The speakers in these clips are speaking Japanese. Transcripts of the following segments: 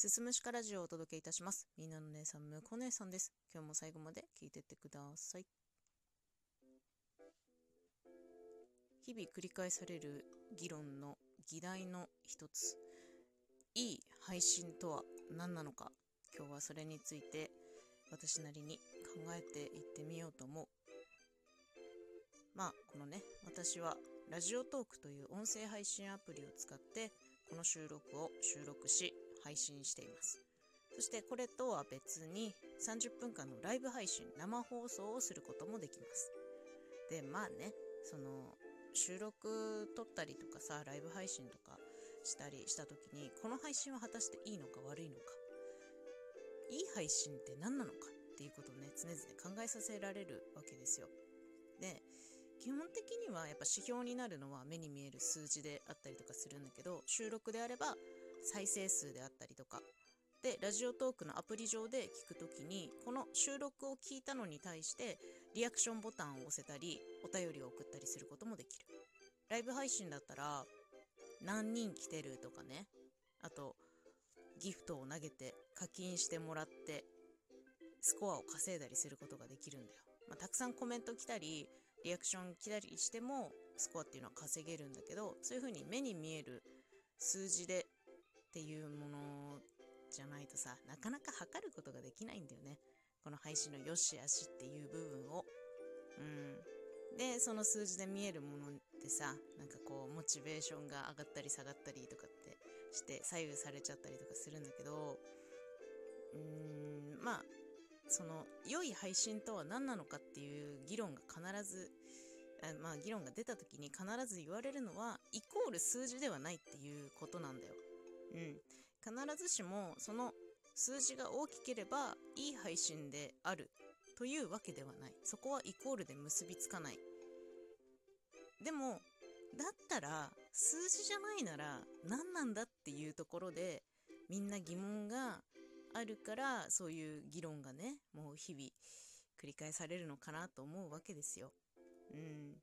すすむしかラジオをお届けいたします。みんなの姉さん、むこ姉さんです。今日も最後まで聞いてってください。日々繰り返される議論の議題の一つ。いい配信とは何なのか。今日はそれについて私なりに考えていってみようと思う。まあ、このね、私はラジオトークという音声配信アプリを使ってこの収録を収録し配信しています。そしてこれとは別に30分間のライブ配信生放送をすることもできます。でまあねその収録撮ったりとかさライブ配信とかしたりした時にこの配信は果たしていいのか悪いのか。いい配信って何なのかっていうことをね常々考えさせられるわけですよ。で基本的にはやっぱ指標になるのは目に見える数字であったりとかするんだけど収録であれば再生数であったりとか。でラジオトークのアプリ上で聞くときにこの収録を聞いたのに対してリアクションボタンを押せたりお便りを送ったりすることもできる。ライブ配信だったら何人来てるとかね。あとギフトを投げて課金してもらってスコアを稼いだりすることができるんだよ、まあ、たくさんコメント来たりリアクション来たりしてもスコアっていうのは稼げるんだけどそういう風に目に見える数字でっていうものじゃないとさなかなか測ることができないんだよね。この配信の良し悪しっていう部分を。うん。でその数字で見えるものってさなんかこうモチベーションが上がったり下がったりとかってして左右されちゃったりとかするんだけどうーんまあその良い配信とは何なのかっていう議論が必ずあまあ議論が出た時に必ず言われるのはイコール数字ではないっていうことなんだよ。うん、必ずしもその数字が大きければいい配信であるというわけではない。そこはイコールで結びつかない。でもだったら数字じゃないなら何なんだっていうところでみんな疑問があるからそういう議論がねもう日々繰り返されるのかなと思うわけですよ。うん、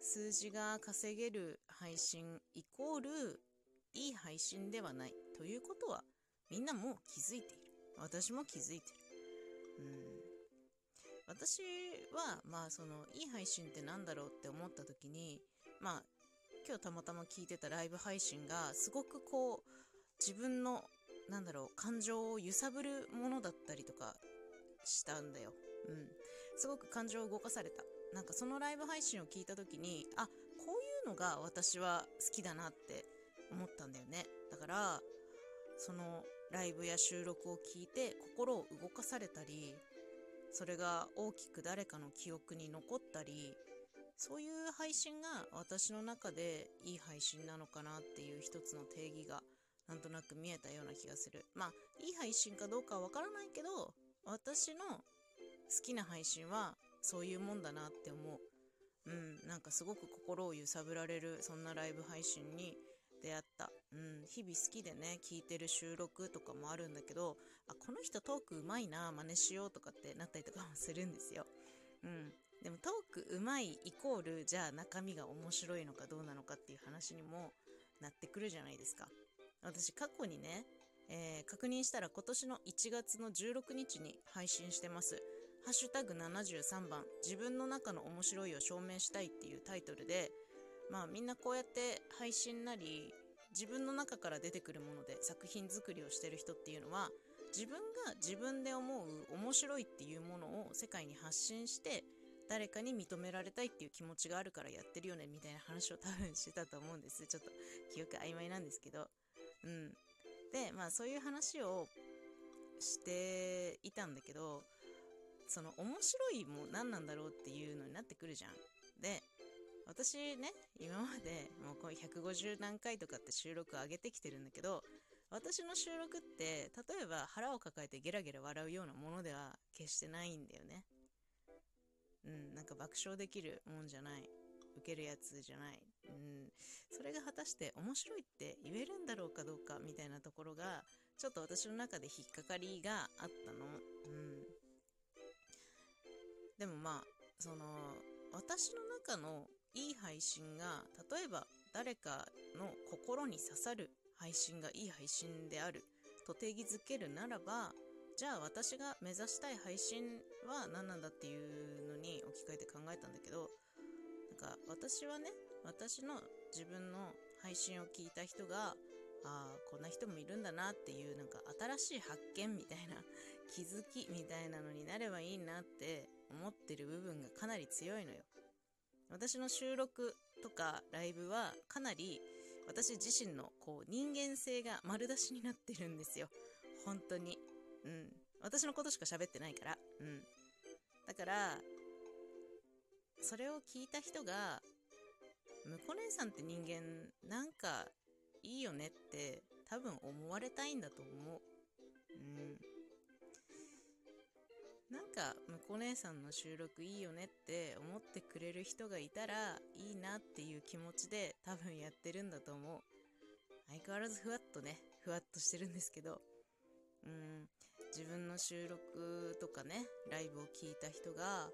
数字が稼げる配信イコールいい配信ではない。ということはみんなもう気づいている。私も気づいてる。うん。私はまあそのいい配信って何だろうって思った時にまあ今日たまたま聞いてたライブ配信がすごくこう自分のなんだろう感情を揺さぶるものだったりとかしたんだよ。うん。すごく感情を動かされた。なんかそのライブ配信を聞いた時にあこういうのが私は好きだなって思ったんだよね。だからそのライブや収録を聞いて心を動かされたりそれが大きく誰かの記憶に残ったりそういう配信が私の中でいい配信なのかなっていう一つの定義がなんとなく見えたような気がする。まあいい配信かどうかはわからないけど私の好きな配信はそういうもんだなって思う。うんなんかすごく心を揺さぶられるそんなライブ配信に、うん、日々好きでね聞いてる収録とかもあるんだけどあこの人トークうまいな真似しようとかってなったりとかもするんですよ、うん、でもトークうまいイコールじゃあ中身が面白いのかどうなのかっていう話にもなってくるじゃないですか。私過去にね、えー、確認したら今年の1月の16日に配信してます。ハッシュタグ73番自分の中の面白いを証明したいっていうタイトルでまあみんなこうやって配信なり自分の中から出てくるもので作品作りをしてる人っていうのは自分が自分で思う面白いっていうものを世界に発信して誰かに認められたいっていう気持ちがあるからやってるよねみたいな話を多分してたと思うんです。ちょっと記憶曖昧なんですけど。うん。でまあそういう話をしていたんだけどその面白いも何なんだろうっていうのになってくるじゃん。で私ね今までもうこう150何回とかって収録上げてきてるんだけど私の収録って例えば腹を抱えてゲラゲラ笑うようなものでは決してないんだよね。うんなんか爆笑できるもんじゃない。受けるやつじゃない。うんそれが果たして面白いって言えるんだろうかどうかみたいなところがちょっと私の中で引っかかりがあったの。うん。でもまあその私の中のいい配信が例えば誰かの心に刺さる配信がいい配信であると定義づけるならばじゃあ私が目指したい配信は何なんだっていうのに置き換えて考えたんだけどなんか私はね私の自分の配信を聞いた人がああこんな人もいるんだなっていうなんか新しい発見みたいな気づきみたいなのになればいいなって思ってる部分がかなり強いのよ。私の収録とかライブはかなり私自身のこう人間性が丸出しになってるんですよ。本当に。うん。私のことしか喋ってないから。うん。だからそれを聞いた人がむこう姉さんって人間なんかいいよねって多分思われたいんだと思う。うん。なんかむこ姉さんの収録いいよねって思ってくれる人がいたらいいなっていう気持ちで多分やってるんだと思う。相変わらずふわっとねふわっとしてるんですけど。うん。自分の収録とかねライブを聞いた人が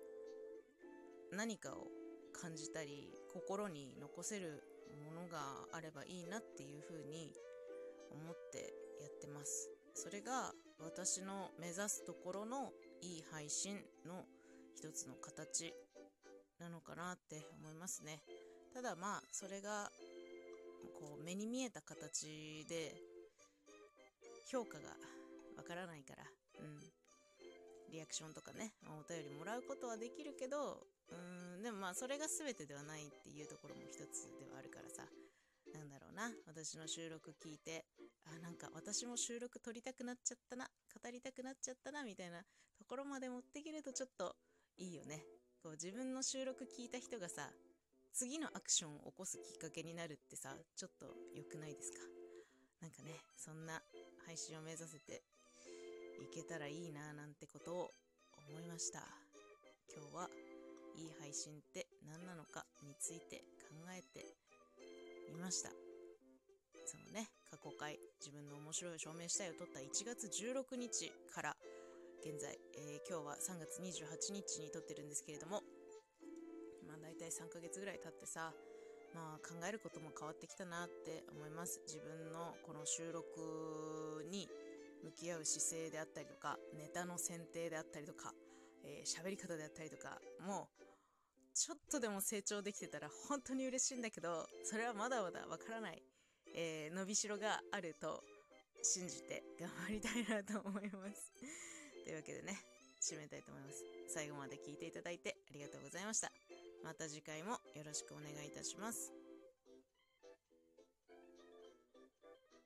何かを感じたり心に残せるものがあればいいなっていうふうに思ってやってます。それが私の目指すところのいい配信の一つの形なのかなって思いますね。ただまあそれがこう目に見えた形で評価がわからないからうん。リアクションとかねお便りもらうことはできるけどうんでもまあそれが全てではないっていうところも一つではあるからさ。なんだろうな私の収録聞いてあなんか私も収録撮りたくなっちゃったな語りたくなっちゃったなみたいなころまで持ってけるとちょっといいよね。こう自分の収録聞いた人がさ次のアクションを起こすきっかけになるってさちょっと良くないですか？なんかねそんな配信を目指せていけたらいいななんてことを思いました。今日はいい配信って何なのかについて考えてみました。そのね過去回自分の面白い証明したいを撮った1月16日から現在、えー、今日は3月28日に撮ってるんですけれどもまあ大体3ヶ月ぐらい経ってさまあ考えることも変わってきたなって思います。自分のこの収録に向き合う姿勢であったりとかネタの選定であったりとかえー、喋り方であったりとかもうちょっとでも成長できてたら本当に嬉しいんだけどそれはまだまだわからない、えー、伸びしろがあると信じて頑張りたいなと思います。というわけでね締めたいと思います。最後まで聞いていただいてありがとうございました。また次回もよろしくお願いいたします。